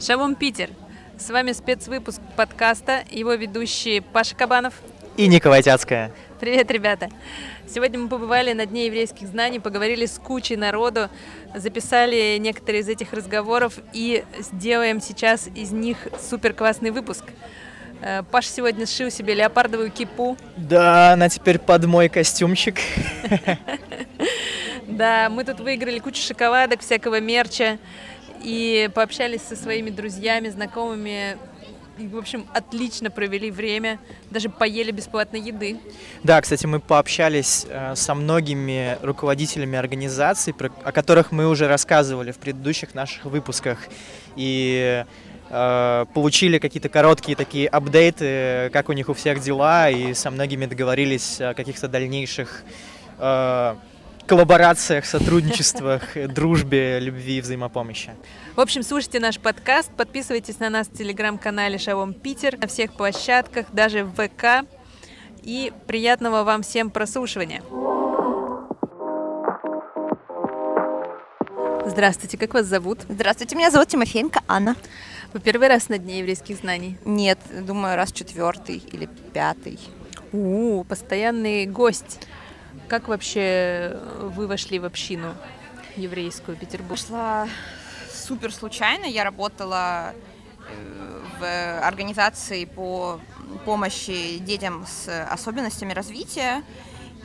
Шалом, Питер! С вами спецвыпуск подкаста, его ведущие Паша Кабанов и Николай Тяцкая. Привет, ребята! Сегодня мы побывали на Дне еврейских знаний, поговорили с кучей народу, записали некоторые из этих разговоров и сделаем сейчас из них супер классный выпуск. Э, Паша сегодня сшил себе леопардовую кипу. Да, она теперь под мой костюмчик. Да, мы тут выиграли кучу шоколадок, всякого мерча и пообщались со своими друзьями, знакомыми. В общем, отлично провели время, даже поели бесплатной еды. Да, кстати, мы пообщались э, со многими руководителями организаций, о которых мы уже рассказывали в предыдущих наших выпусках. И э, получили какие-то короткие такие апдейты, как у них у всех дела, и со многими договорились о каких-то дальнейших э, коллаборациях, сотрудничествах, дружбе, любви, взаимопомощи. В общем, слушайте наш подкаст, подписывайтесь на нас в телеграм-канале Шалом Питер, на всех площадках, даже в ВК. И приятного вам всем прослушивания. Здравствуйте, как вас зовут? Здравствуйте, меня зовут Тимофеенко Анна. Вы первый раз на Дне еврейских знаний? Нет, думаю, раз четвертый или пятый. У, постоянный гость. Как вообще вы вошли в общину еврейскую Петербург? Пошла супер случайно. Я работала в организации по помощи детям с особенностями развития.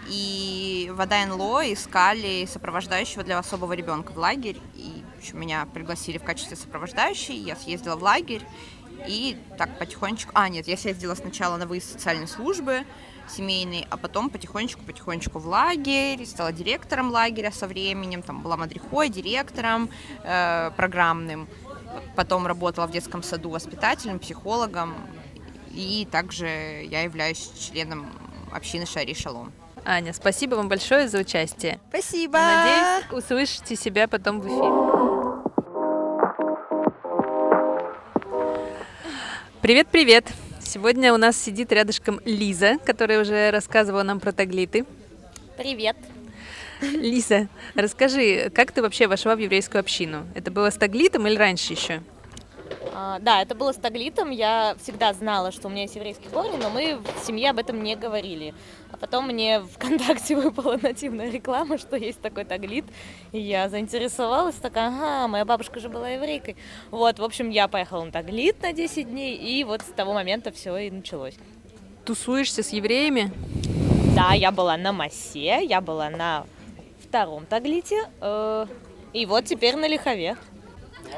И в АДНЛО искали сопровождающего для особого ребенка в лагерь. И меня пригласили в качестве сопровождающей. Я съездила в лагерь. И так потихонечку... А, нет, я съездила сначала на выезд социальной службы, семейный, а потом потихонечку-потихонечку в лагерь, стала директором лагеря со временем, там была мадрихой, директором э, программным, потом работала в детском саду воспитателем, психологом, и также я являюсь членом общины Шари Шалом. Аня, спасибо вам большое за участие. Спасибо. Надеюсь, услышите себя потом в эфире. Привет-привет! Сегодня у нас сидит рядышком Лиза, которая уже рассказывала нам про таглиты. Привет. Лиза, расскажи, как ты вообще вошла в еврейскую общину? Это было с таглитом или раньше еще? А, да, это было с таглитом. Я всегда знала, что у меня есть еврейские корни, но мы в семье об этом не говорили. А потом мне ВКонтакте выпала нативная реклама, что есть такой таглит. И я заинтересовалась, такая, ага, моя бабушка же была еврейкой. Вот, в общем, я поехала на таглит на 10 дней, и вот с того момента все и началось. Тусуешься с евреями? Да, я была на Массе, я была на втором таглите, э, и вот теперь на Лихове.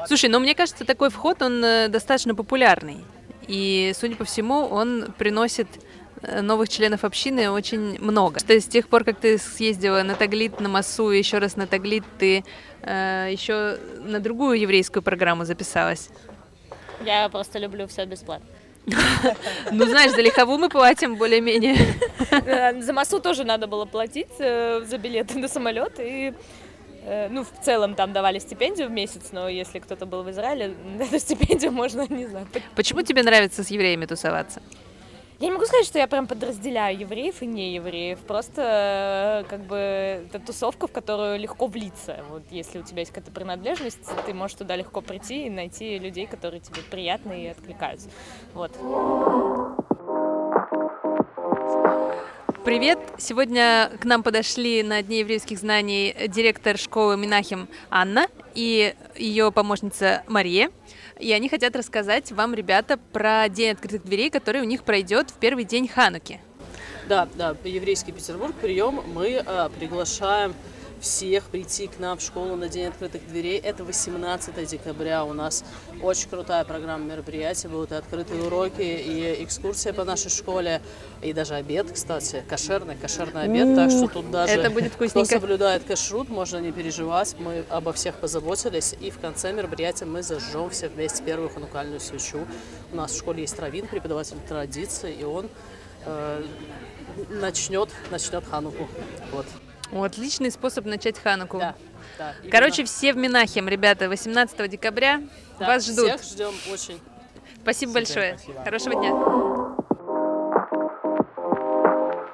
Слушай, ну мне кажется, такой вход, он э, достаточно популярный. И, судя по всему, он приносит новых членов общины очень много. То есть с тех пор, как ты съездила на Таглит, на Масу, еще раз на Таглит, ты э, еще на другую еврейскую программу записалась. Я просто люблю все бесплатно. Ну, знаешь, за лихову мы платим более-менее. Э, за массу тоже надо было платить за билеты на самолет и Э, ну, в целом там давали стипендию в месяц, но если кто-то был в Израиле, эту стипендию можно, не знаю. Почему тебе нравится с евреями тусоваться? Я не могу сказать, что я прям подразделяю евреев и не евреев. Просто как бы это тусовка, в которую легко влиться. Вот если у тебя есть какая-то принадлежность, ты можешь туда легко прийти и найти людей, которые тебе приятны и откликаются. Вот. Привет! Сегодня к нам подошли на Дне еврейских знаний директор школы Минахим Анна и ее помощница Мария. И они хотят рассказать вам, ребята, про День открытых дверей, который у них пройдет в первый день Хануки. Да, да, еврейский Петербург, прием. Мы а, приглашаем всех прийти к нам в школу на День открытых дверей. Это 18 декабря. У нас очень крутая программа мероприятий. Будут и открытые уроки, и экскурсия по нашей школе, и даже обед, кстати, кошерный, кошерный обед. Так что тут даже Это будет вкусненько. кто соблюдает кашрут, можно не переживать. Мы обо всех позаботились. И в конце мероприятия мы зажжем все вместе первую ханукальную свечу. У нас в школе есть Равин, преподаватель традиции, и он э, начнет, начнет Хануку. Вот. О, отличный способ начать Хануку. Да, да, Короче, все в Минахим, ребята, 18 декабря да, вас ждут. Всех ждем очень. Спасибо Супер, большое. спасибо. Хорошего дня.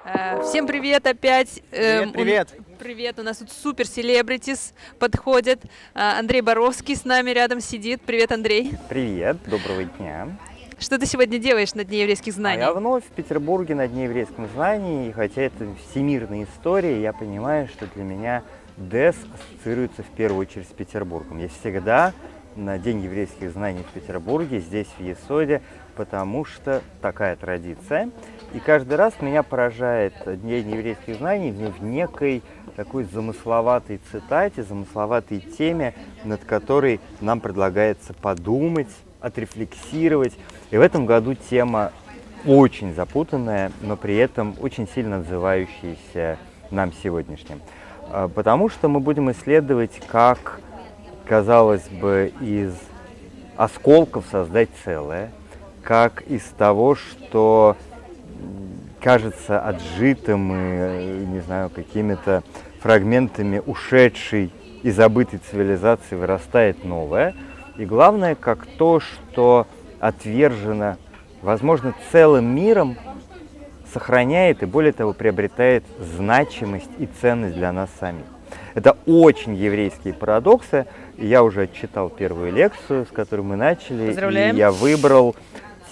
Э, Всем привет опять. Эм, Привет, у- привет. Привет, у нас тут супер селебритис подходят. А, Андрей Боровский с нами рядом сидит. Привет, Андрей. Привет, доброго дня. Что ты сегодня делаешь на Дне еврейских А знаний? я вновь в Петербурге на Дне еврейском знании, и хотя это всемирная история, я понимаю, что для меня ДЭС ассоциируется в первую очередь с Петербургом. Я всегда на День еврейских знаний в Петербурге, здесь, в Есоде, потому что такая традиция. И каждый раз меня поражает День еврейских знаний в некой такой замысловатой цитате, замысловатой теме, над которой нам предлагается подумать, отрефлексировать. И в этом году тема очень запутанная, но при этом очень сильно отзывающаяся нам сегодняшним. А, Потому что мы будем исследовать, как, казалось бы, из осколков создать целое, как из того, что кажется отжитым и, не знаю, какими-то фрагментами ушедшей и забытой цивилизации вырастает новое. И главное, как то, что отвержено, возможно, целым миром, сохраняет и, более того, приобретает значимость и ценность для нас самих. Это очень еврейские парадоксы. Я уже отчитал первую лекцию, с которой мы начали. Поздравляем. И я выбрал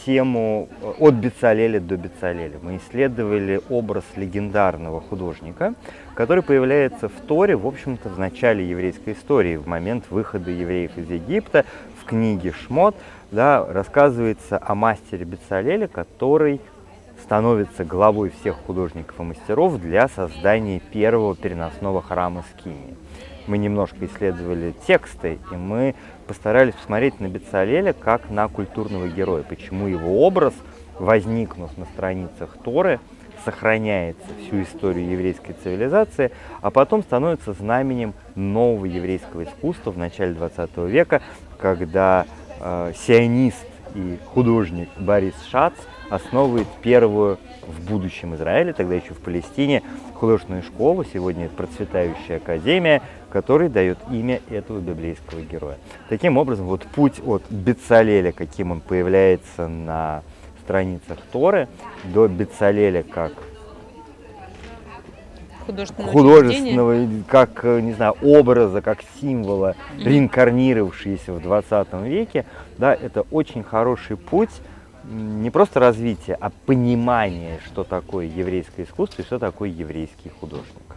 тему э, от Бецалеля до Бецалеля. Мы исследовали образ легендарного художника, который появляется в Торе, в общем-то, в начале еврейской истории, в момент выхода евреев из Египта, в книге Шмот, да, рассказывается о мастере Бецалеле, который становится главой всех художников и мастеров для создания первого переносного храма Скинии. Мы немножко исследовали тексты, и мы постарались посмотреть на Бецалеля как на культурного героя, почему его образ, возникнув на страницах Торы, сохраняется всю историю еврейской цивилизации, а потом становится знаменем нового еврейского искусства в начале 20 века, когда э, сионист и художник Борис Шац основывает первую в будущем Израиле, тогда еще в Палестине, художественную школу, сегодня это процветающая академия, который дает имя этого библейского героя. Таким образом, вот путь от Бецалеля, каким он появляется на страницах Торы, до Бецалеля как художественного, как, э, не знаю, образа, как символа, реинкарнировавшиеся в 20 веке, да, это очень хороший путь не просто развития, а понимания, что такое еврейское искусство и что такое еврейский художник.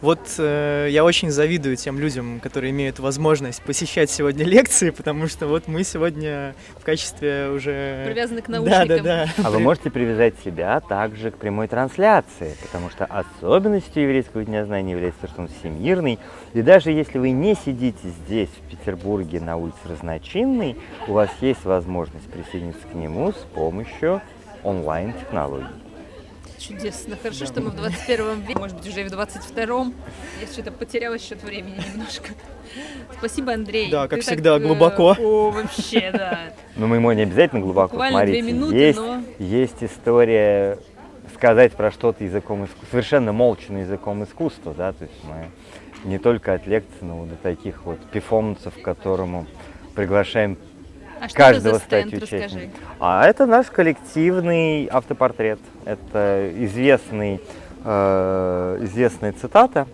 Вот э, я очень завидую тем людям, которые имеют возможность посещать сегодня лекции, потому что вот мы сегодня в качестве уже... Привязаны к Да, наушникам. да, да. А вы можете привязать себя также к прямой трансляции, потому что особенностью еврейского дня знаний является то, что он всемирный. И даже если вы не сидите здесь, в Петербурге, на улице Разночинной, у вас есть возможность присоединиться к нему с помощью онлайн-технологий. Чудесно. Хорошо, что мы в 21 веке, может быть, уже и в 22-м. Я что-то потеряла счет времени немножко. Спасибо, Андрей. Да, как Ты так, всегда, э, глубоко. О, вообще, да. Но мы ему не обязательно глубоко Буквально смотрите. две минуты, есть, но- есть история сказать про что-то языком искусства, совершенно молча языком искусства, да, то есть мы не только от лекций, но вот до таких вот перформансов, к которому приглашаем А что каждого это за стенд, стать расскажи. участником. А это наш коллективный автопортрет. Это известный, э, известная цитата,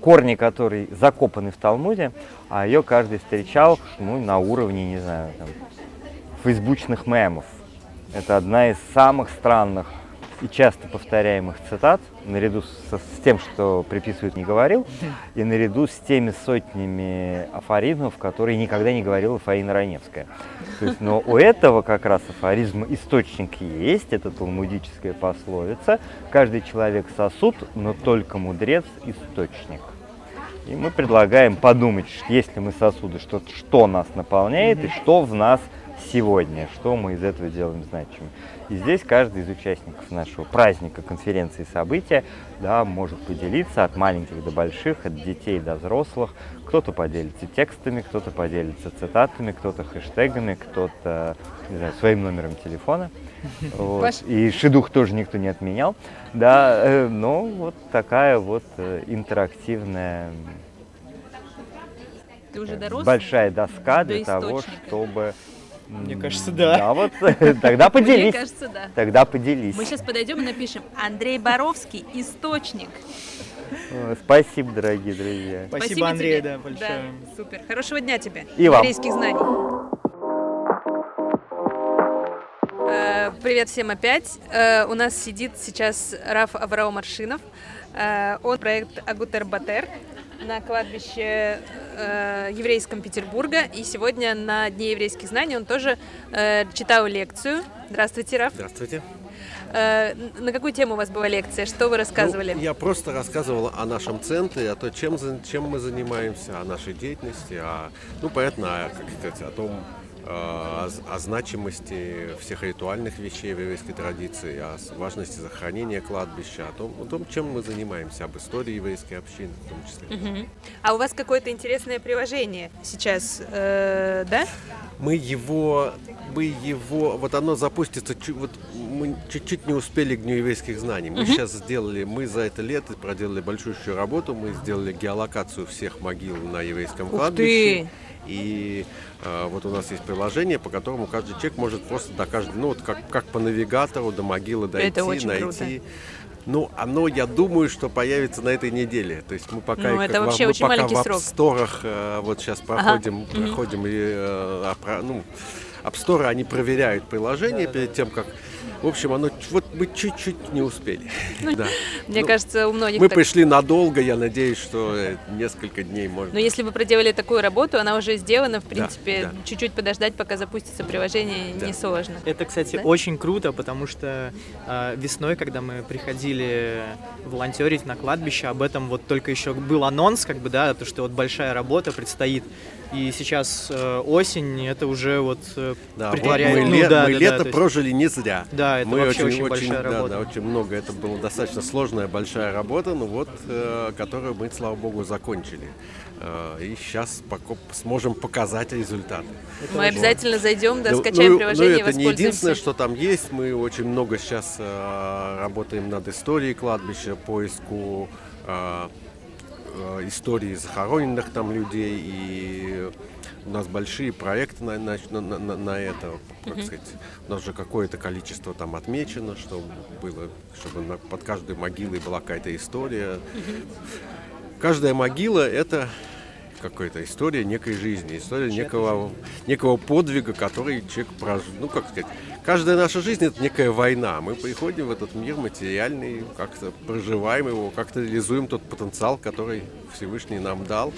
корни которой закопаны в Талмуде, а ее каждый встречал ну, на уровне, не знаю, там, фейсбучных мемов. Это одна из самых странных и часто повторяемых цитат, наряду со- с тем, что приписывают «не говорил», и наряду с теми сотнями афоризмов, которые никогда не говорила Фаина Раневская. То есть, но у этого как раз афоризма источник есть, это талмудическая пословица. Каждый человек сосуд, но только мудрец источник. И мы предлагаем подумать, если мы сосуды, что, что нас наполняет и что в нас сегодня, что мы из этого делаем значимым. И здесь каждый из участников нашего праздника, конференции, события да, может поделиться от маленьких до больших, от детей до взрослых. Кто-то поделится текстами, кто-то поделится цитатами, кто-то хэштегами, кто-то не знаю, своим номером телефона. Вот. Паш. И шедух тоже никто не отменял. Да, э, но вот такая вот э, интерактивная Ты уже дорос? большая доска до для того, чтобы Мне кажется, да. Да, вот тогда Мне поделись. кажется, да. Тогда поделись. Мы сейчас подойдем и напишем Андрей Боровский, источник. Э, Спасибо, дорогие друзья. Спасибо, Андрей, тебе. да, большое. Да, супер. Хорошего дня тебе. И вам. Еврейских знаний. Э, Привет всем опять. Э, У нас сидит сейчас Раф Авраам Маршинов. Э, Он проект Агутер Батер на кладбище э, еврейском Петербурга. И сегодня на Дне еврейских знаний он тоже э, читал лекцию. Здравствуйте, Раф. Здравствуйте. Э, На какую тему у вас была лекция? Что вы рассказывали? Ну, я просто рассказывал о нашем центре, о том, чем, чем мы занимаемся, о нашей деятельности, о, ну, понятно, о, как сказать, о том, о, з- о значимости всех ритуальных вещей еврейской традиции, о важности сохранения кладбища, о том, о том, чем мы занимаемся, об истории еврейской общины в том числе. Мгм. А у вас какое-то интересное приложение сейчас, э, да? Мы его, мы его, вот оно запустится, вот мы чуть-чуть не успели к Дню еврейских знаний. Мы сейчас сделали, мы за это лето проделали большущую работу, мы сделали геолокацию всех могил на еврейском Ух кладбище. ты! И э, вот у нас есть приложение, по которому каждый человек может просто до каждой, ну вот как, как по навигатору до могилы дойти, Это очень найти. круто. Ну, оно, я думаю, что появится на этой неделе. То есть мы пока, Ну, это во- вообще мы очень пока в апсторах, э, вот сейчас проходим, проходим и, э, опра- ну, апсторы, они проверяют приложение перед тем, как... В общем, оно вот мы чуть-чуть не успели. Да. Мне Ну, кажется, у многих Мы так. пришли надолго, я надеюсь, что э, несколько дней можно. Но если вы проделали такую работу, она уже сделана, в принципе, да. чуть-чуть подождать, пока запустится приложение, Да. несложно. Это, кстати, Да? очень круто, потому что э, весной, когда мы приходили волонтерить на кладбище, об этом вот только еще был анонс, как бы, да, то, что вот большая работа предстоит. И сейчас э, осень, это уже вот э, Да, вот притворяет- мы, ну ле- да, мы да, лето да, есть- прожили не зря. Да, это мы вообще очень, очень, большая да, работа. да, очень много. Это была достаточно сложная большая работа, но вот, э, которую мы, слава богу, закончили. Э, и сейчас сможем показать результаты. Мы обязательно зайдем, да, Ну, скачаем ну, приложение, ну, это не единственное, что там есть. Мы очень много сейчас э, работаем над историей кладбища, поиску э, истории захороненных там людей. И у нас большие проекты на, на, на- на- на это. Как сказать, у нас же какое-то количество там отмечено, что было, чтобы под каждой могилой была какая-то история. Каждая могила это какая-то история некой жизни, история некого, некого подвига, который человек прожил. Ну, как сказать, каждая наша жизнь это некая война. Мы приходим в этот мир материальный, как-то проживаем его, как-то реализуем тот потенциал, который Всевышний нам дал.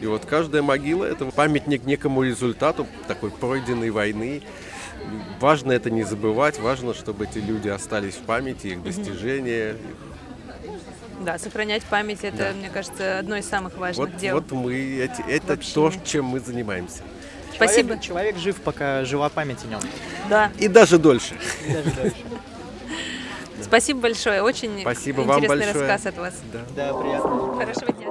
И вот каждая могила это памятник некому результату такой пройденной войны. Важно это не забывать, важно, чтобы эти люди остались в памяти, их достижения, Да, сохранять память, это, Да. мне кажется, одно из самых важных Вот, дел. вот мы, эти- это то, чем мы занимаемся. Спасибо. Человек, человек жив, пока жива память о нем. Да, И даже дольше. И даже дальше. спасибо большое. Очень Спасибо вам интересный большое. рассказ от вас. Да, приятно. Хорошего дня.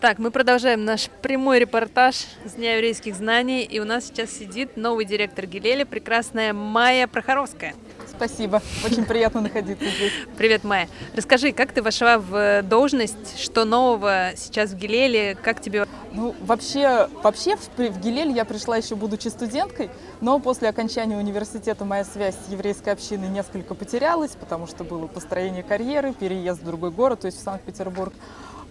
Так, мы продолжаем наш прямой репортаж с Дня еврейских знаний. И у нас сейчас сидит новый директор Гилеля, прекрасная Майя Прохоровская. Спасибо. Очень приятно находиться здесь. Привет, Майя. Расскажи, как ты вошла в должность, что нового сейчас в Гилеле, как тебе... Ну, вообще, вообще в Гилель я пришла еще будучи студенткой, но после окончания университета моя связь с еврейской общиной несколько потерялась, потому что было построение карьеры, переезд в другой город, то есть в Санкт-Петербург.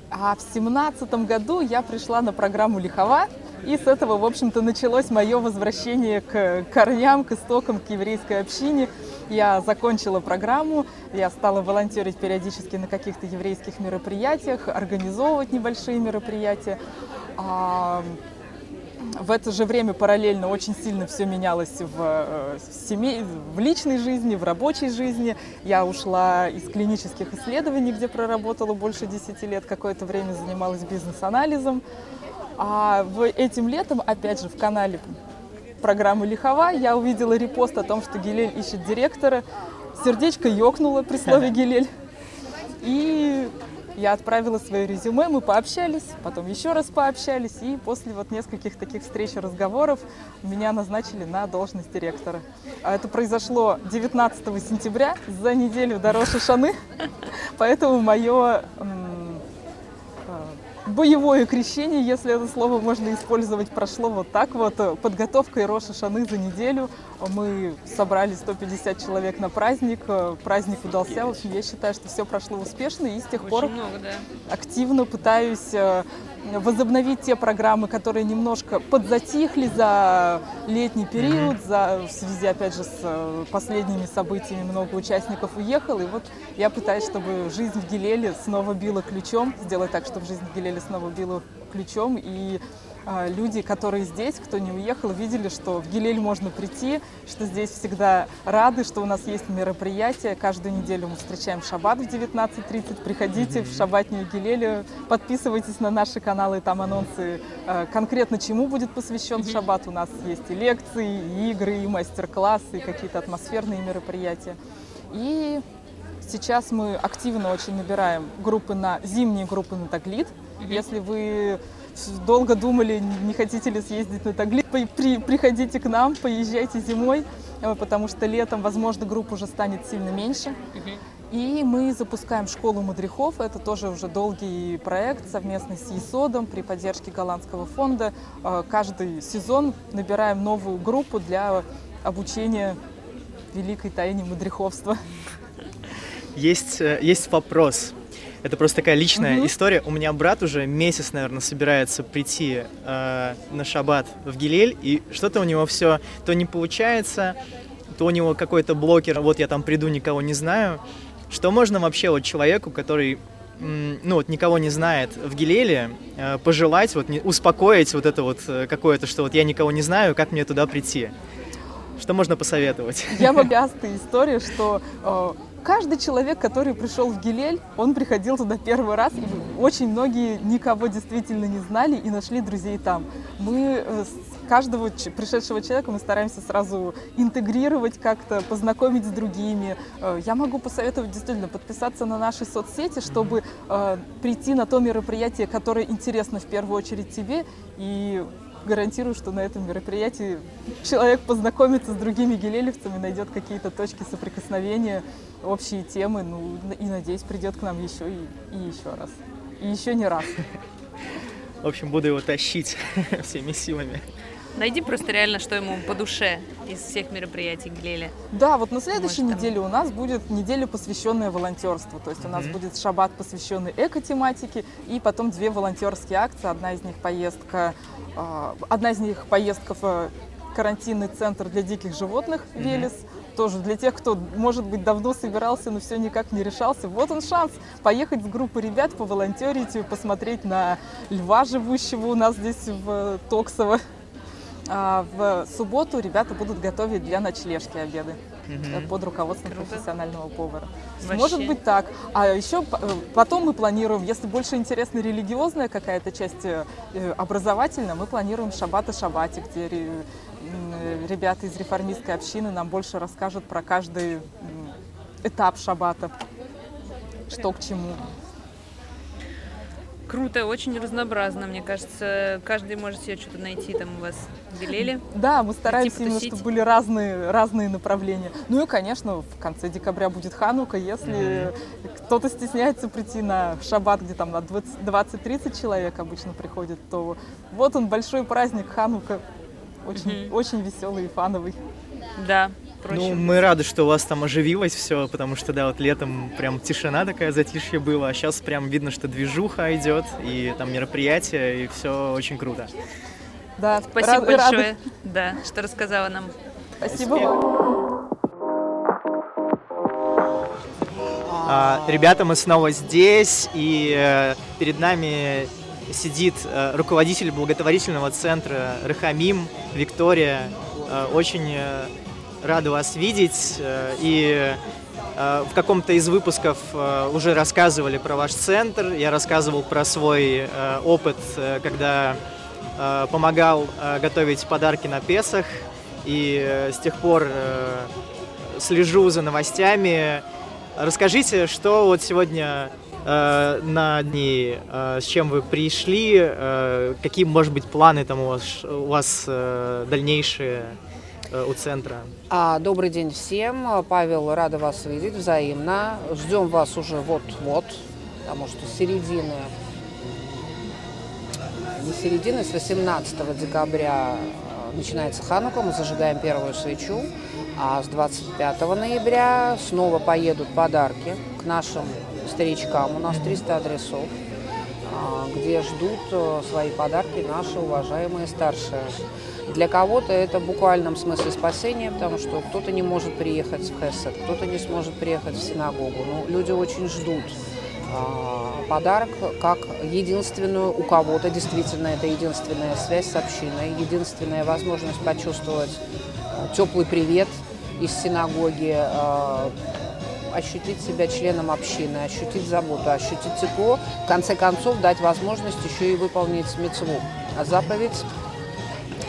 А в семнадцатом году я пришла на программу Лихова, и с этого, в общем-то, началось мое возвращение к корням, к истокам, к еврейской общине. Я закончила программу, я стала волонтерить периодически на каких-то еврейских мероприятиях, организовывать небольшие мероприятия. А, в это же время параллельно очень сильно все менялось в, э, семей, в личной жизни, в рабочей жизни. Я ушла из клинических исследований, где проработала больше 10 лет, какое-то время занималась бизнес-анализом. А в, этим летом, опять же, в канале программы Лихова я увидела репост о том, что Гилель ищет директора. Сердечко ёкнуло при слове Гилель. И я отправила свое резюме, мы пообщались, потом еще раз пообщались, и после вот нескольких таких встреч и разговоров меня назначили на должность директора. А это произошло 19 сентября, за неделю до Роша Шаны, поэтому мое боевое крещение, если это слово можно использовать, прошло вот так вот. Подготовка и Роша Шаны за неделю. Мы собрали 150 человек на праздник. Праздник удался. В общем, я считаю, что все прошло успешно. И с тех пор Очень много, да. активно пытаюсь э, возобновить те программы, которые немножко подзатихли за летний период, за, в связи, опять же, с э, последними событиями много участников уехало. И вот я пытаюсь, чтобы жизнь в Гилеле снова била ключом, сделать так, чтобы жизнь в Гилеле снова била ключом. И люди, которые здесь, кто не уехал, видели, что в Гилель можно прийти, что здесь всегда рады, что у нас есть мероприятия. Каждую неделю мы встречаем шаббат в 19.30. Приходите в шаббатнюю Гилелю, подписывайтесь на наши каналы, там анонсы а, конкретно чему будет посвящен шаббат. У нас есть и лекции, и игры, и мастер-классы, и какие-то атмосферные мероприятия. И сейчас мы активно очень набираем группы на зимние группы на Таглит. Если вы долго думали, не хотите ли съездить на Таглит, по- при- приходите к нам, поезжайте зимой, э, потому что летом, возможно, групп уже станет сильно меньше. И мы запускаем школу мудрехов. Это тоже уже долгий проект совместно с ЕСОДом при поддержке голландского фонда. Э, Каждый сезон набираем новую группу для обучения великой тайне мудреховства. Есть, э, есть вопрос. Это просто такая личная Мгм. история. У меня брат уже месяц, наверное, собирается прийти э, на шаббат в Гилель, и что-то у него все то не получается, то у него какой-то блокер, вот я там приду, никого не знаю. Что можно вообще вот человеку, который ну вот никого не знает в Гилеле, э, пожелать, вот не- успокоить вот это вот э, какое-то, что вот я никого не знаю, как мне туда прийти? Что можно посоветовать? Я частая история, что э, каждый человек, который пришел в Гилель, он приходил туда первый раз, и очень многие никого действительно не знали и нашли друзей там. Мы э, с каждого пришедшего человека мы стараемся сразу интегрировать как-то, познакомить с другими. Э, Я могу посоветовать действительно подписаться на наши соцсети, чтобы э, прийти на то мероприятие, которое интересно в первую очередь тебе, и гарантирую, что на этом мероприятии человек познакомится с другими гелелевцами, найдет какие-то точки соприкосновения, общие темы, ну и, надеюсь, придет к нам еще и, и еще раз. И еще не раз. В общем, буду его тащить всеми силами. Найди просто реально, что ему по душе из всех мероприятий Глели. Да, вот на следующей Может, там- неделе у нас будет неделя, посвященная волонтерству. То есть у нас Мгм. будет шаббат, посвященный эко-тематике, и потом две волонтерские акции. Одна из них поездка, а, одна из них поездка в карантинный центр для диких животных Велес. Тоже для тех, кто, может быть, давно собирался, но все никак не решался. Вот он шанс поехать с группой ребят, поволонтерить, и посмотреть на льва, живущего у нас здесь в Токсово. А в субботу ребята будут готовить для ночлежки обеды э, под руководством Круто. профессионального повара. Вообще. Может быть так. А еще э, потом мы планируем, если больше интересна религиозная какая-то часть э, образовательная, мы планируем шаббат и шаббате, где ребята из реформистской общины нам больше расскажут про каждый этап шаббата, что к чему. Круто, очень разнообразно, мне кажется. Каждый может себе что-то найти там у вас в Гилеле. Да, мы стараемся именно, чтобы были разные, разные направления. Ну и, конечно, в конце декабря будет Ханука. Если кто-то стесняется прийти на шаббат, где там на 20 20-30 человек обычно приходит, то вот он, большой праздник Ханука. Очень, Мгм. очень веселый и фановый. Да, Ну, проще. мы рады, что у вас там оживилось все, потому что, да, вот летом прям тишина такая, затишье было, а сейчас прям видно, что движуха идет, и там мероприятия, и все очень круто. Да, Спасибо рады- рады. большое, да, что рассказала нам. Спасибо вам. А, ребята, мы снова здесь, и э, перед нами сидит э, руководитель благотворительного центра Рахамим Виктория. Э, очень э, рада вас видеть. э, и э, в каком-то из выпусков э, уже рассказывали про ваш центр. Я рассказывал про свой опыт, когда помогал готовить подарки на Песах. И с тех пор слежу за новостями. Расскажите, что вот сегодня на дни, с чем вы пришли, какие, может быть, планы там у вас, у вас дальнейшие у центра? А, добрый день всем. Павел, рада вас видеть взаимно. Ждем вас уже вот-вот, потому что середины не середины, с 18 декабря э, начинается Ханука, мы зажигаем первую свечу, а с 25 ноября снова поедут подарки к нашим старичкам. У нас 300 адресов, где ждут э, свои подарки наши уважаемые старшие. Для кого-то это в буквальном смысле спасение, потому что кто-то не может приехать в Хесед, кто-то не сможет приехать в синагогу. Но люди очень ждут а, подарок как единственную у кого-то, действительно, это единственная связь с общиной, единственная возможность почувствовать э, теплый привет из синагоги, ощутить себя членом общины, ощутить заботу, ощутить тепло, в конце концов дать возможность еще и выполнить мецву, а заповедь,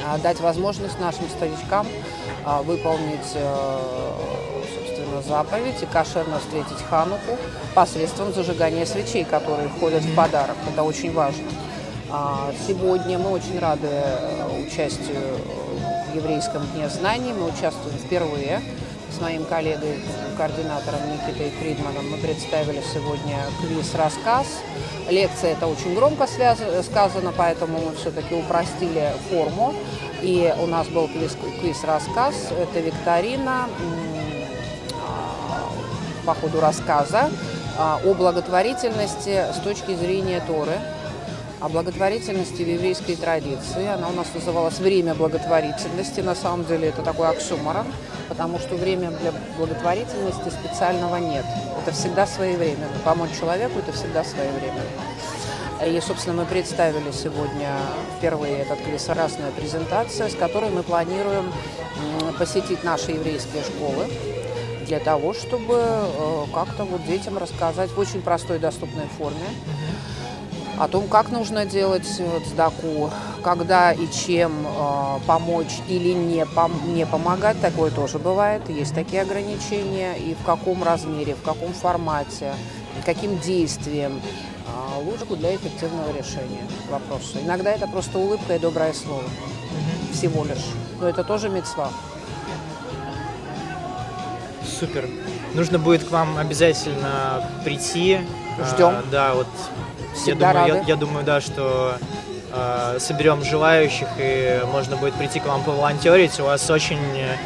а, дать возможность нашим старичкам а, выполнить э, собственно, заповедь и кошерно встретить Хануку посредством зажигания свечей, которые входят в подарок. Это очень важно. Сегодня мы очень рады э, участию в Еврейском дне знаний. Мы участвуем впервые с моим коллегой, координатором Никитой Фридманом. Мы представили сегодня квиз-рассказ. Лекция это очень громко связ... сказано, поэтому мы все-таки упростили форму. И у нас был квиз-рассказ. Это викторина по ходу рассказа о благотворительности с точки зрения Торы о благотворительности в еврейской традиции. Она у нас называлась «Время благотворительности». На самом деле это такой оксюморон, потому что время для благотворительности специального нет. Это всегда своевременно. Помочь человеку – это всегда своевременно. И, собственно, мы представили сегодня впервые этот квесорасная презентация, с которой мы планируем посетить наши еврейские школы для того, чтобы э, как-то вот детям рассказать в очень простой доступной форме о том, как нужно делать цдаку, когда и чем э, помочь или не, пом- не помогать, такое тоже бывает, есть такие ограничения, и в каком размере, в каком формате, каким действием э, лучше для эффективного решения вопроса. Иногда это просто улыбка и доброе слово, всего лишь, но это тоже мецва. Супер. Нужно будет к вам обязательно прийти. Ждем. А, да, вот Всегда я думаю, рады. я, я думаю, да, что э, соберем желающих и можно будет прийти к вам поволонтерить. У вас очень э,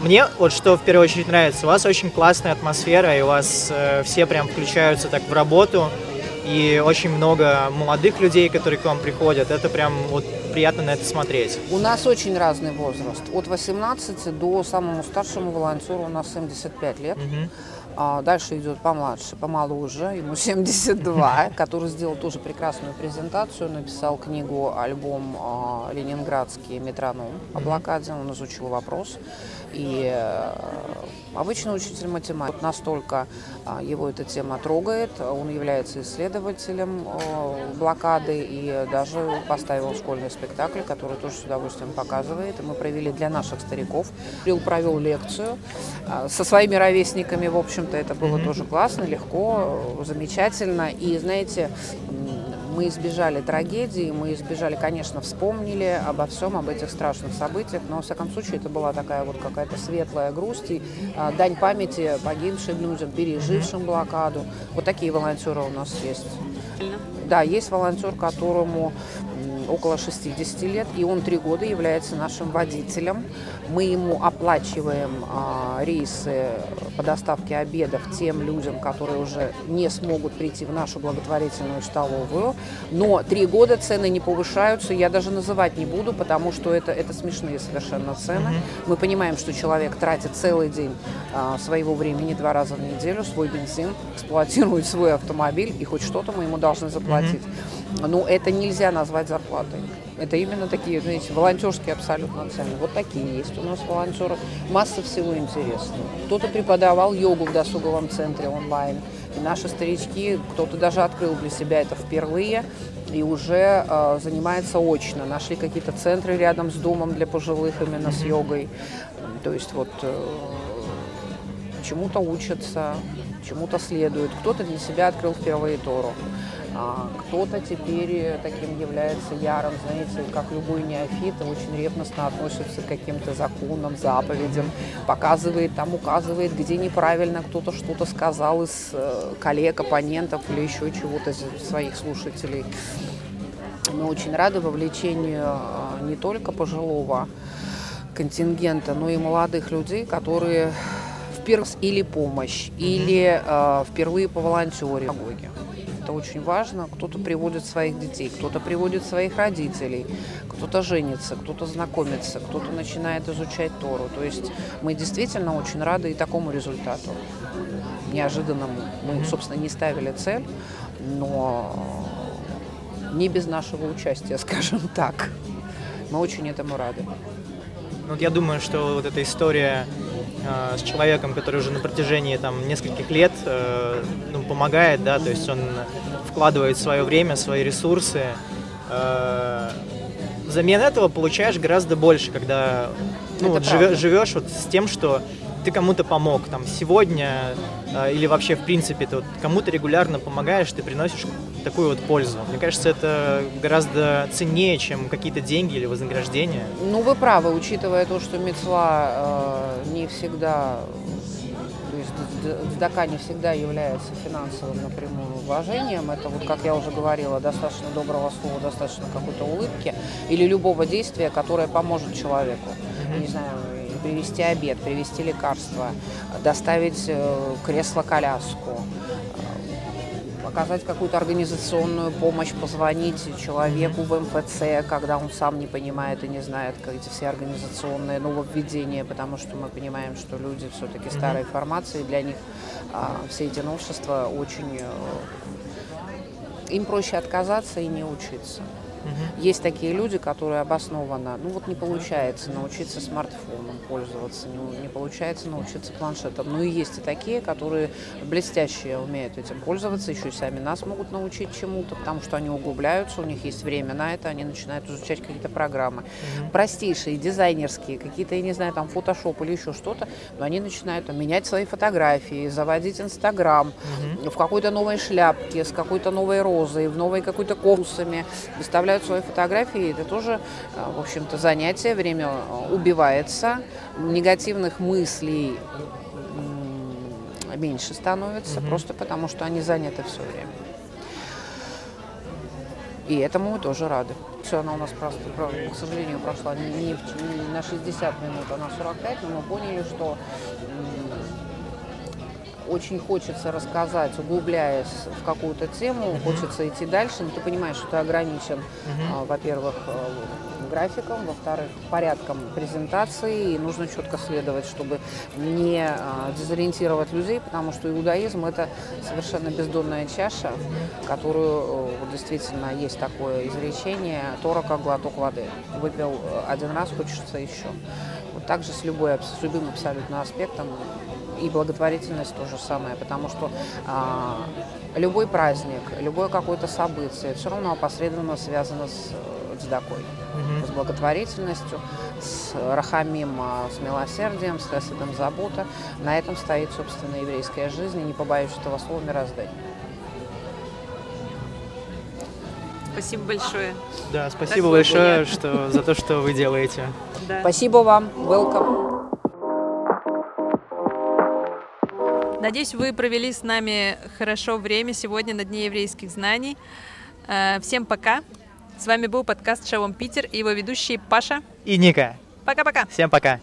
мне вот что в первую очередь нравится, у вас очень классная атмосфера, и у вас э, все прям включаются так в работу, и очень много молодых людей, которые к вам приходят. Это прям вот приятно на это смотреть. У нас очень разный возраст. От 18 до самому старшему волонтеру у нас 75 лет. Мгм. А дальше идет помладше, помоложе, ему 72, который сделал тоже прекрасную презентацию, написал книгу, альбом а, «Ленинградский метроном» о блокаде, он изучил вопрос. И э, обычный учитель математики. Настолько а, его эта тема трогает, он является исследователем э, блокады и даже поставил школьный спектакль, который тоже с удовольствием показывает. И мы провели для наших стариков. Билл провел лекцию а, со своими ровесниками, в общем-то, это было тоже классно, легко, э, замечательно. И, знаете, мы избежали трагедии, мы избежали, конечно, вспомнили обо всем, об этих страшных событиях, но, во всяком случае, это была такая вот какая-то светлая грусть и а, дань памяти погибшим людям, пережившим блокаду. Вот такие волонтеры у нас есть. Да, есть волонтер, которому около 60 лет, и он три года является нашим водителем. Мы ему оплачиваем а, рейсы по доставке обедов тем людям, которые уже не смогут прийти в нашу благотворительную столовую. Но три года цены не повышаются, я даже называть не буду, потому что это, это смешные совершенно цены. Мы понимаем, что человек тратит целый день а, своего времени два раза в неделю, свой бензин, эксплуатирует свой автомобиль, и хоть что-то мы ему должны заплатить. Но это нельзя назвать зарплатой. Это именно такие, знаете, волонтерские абсолютно цены. Вот такие есть у нас волонтеры. Масса всего интересного. Кто-то преподавал йогу в досуговом центре онлайн. И наши старички, кто-то даже открыл для себя это впервые и уже э, занимается очно. Нашли какие-то центры рядом с домом для пожилых именно с йогой. То есть вот э, чему-то учатся, чему-то следуют. Кто-то для себя открыл впервые Тору. А кто-то теперь таким является ярым, знаете, как любой неофит, очень ревностно относится к каким-то законам, заповедям, показывает, там указывает, где неправильно кто-то что-то сказал из э, коллег, оппонентов или еще чего-то из своих слушателей. Мы очень рады вовлечению а, не только пожилого контингента, но и молодых людей, которые впервые или помощь, или э, впервые по волонтере. Это очень важно. Кто-то приводит своих детей, кто-то приводит своих родителей, кто-то женится, кто-то знакомится, кто-то начинает изучать Тору. То есть мы действительно очень рады и такому результату, неожиданному. Мы, собственно, не ставили цель, но не без нашего участия, скажем так. Мы очень этому рады. Вот я думаю, что вот эта история с человеком, который уже на протяжении там нескольких лет э, ну, помогает, да, то есть он вкладывает свое время, свои ресурсы. Э, взамен этого получаешь гораздо больше, когда ну, вот живешь, живешь вот с тем, что ты кому-то помог, там, сегодня э, или вообще, в принципе, ты вот кому-то регулярно помогаешь, ты приносишь такую вот пользу. Мне кажется, это гораздо ценнее, чем какие-то деньги или вознаграждения. Ну, вы правы, учитывая то, что мецва э, не всегда, то есть дздака не всегда является финансовым напрямую вложением. Это вот, как я уже говорила, достаточно доброго слова, достаточно какой-то улыбки или любого действия, которое поможет человеку. Mm-hmm. Не знаю, привезти обед, привезти лекарства, доставить э, кресло-коляску, оказать какую-то организационную помощь, позвонить человеку в МФЦ, когда он сам не понимает и не знает как эти все организационные нововведения, потому что мы понимаем, что люди все-таки старой формации, для них а, все эти новшества очень... Э, им проще отказаться и не учиться. Угу. Есть такие люди, которые обоснованно, ну вот не получается научиться смартфоном пользоваться, не, не получается научиться планшетом. Ну и есть и такие, которые блестящие умеют этим пользоваться, еще и сами нас могут научить чему-то, потому что они углубляются, у них есть время на это, они начинают изучать какие-то программы. Угу. Простейшие, дизайнерские, какие-то, я не знаю, там фотошоп или еще что-то, но они начинают там, менять свои фотографии, заводить Инстаграм угу. в какой-то новой шляпке, с какой-то новой розой, в новой какой-то конусами, выставляют выставляют свои фотографии. Это тоже, э, в общем-то, занятие, время убивается, негативных мыслей меньше становится, mm-hmm. просто потому что они заняты все время. И этому мы тоже рады. Все, она у нас просто, к сожалению, прошла не, не, не на 60 минут, а на 45, но мы поняли, что очень хочется рассказать, углубляясь в какую-то тему, mm-hmm. хочется идти дальше, но ты понимаешь, что ты ограничен, mm-hmm. во-первых, э, графиком, во-вторых, порядком презентации, и нужно четко следовать, чтобы не а, дезориентировать людей, потому что иудаизм – это совершенно бездонная чаша, которую, э, действительно, есть такое изречение «Тора как глоток воды». Выпил э, один раз, хочется еще. Вот так же с, любой, с любым абсолютно аспектом и благотворительность то же самое, потому что а, любой праздник, любое какое-то событие все равно опосредованно связано с цдакой, mm-hmm. с благотворительностью, с рахамим, а, с милосердием, с хесидом забота. На этом стоит, собственно, еврейская жизнь, и не побоюсь этого слова, мироздание. Спасибо большое. Да, спасибо большое что, за то, что вы делаете. Да. Спасибо вам. Welcome. Надеюсь, вы провели с нами хорошо время сегодня на Дне еврейских знаний. Э, всем пока. С вами был подкаст Шалом Питер и его ведущие Паша и Ника. Пока-пока. Всем пока.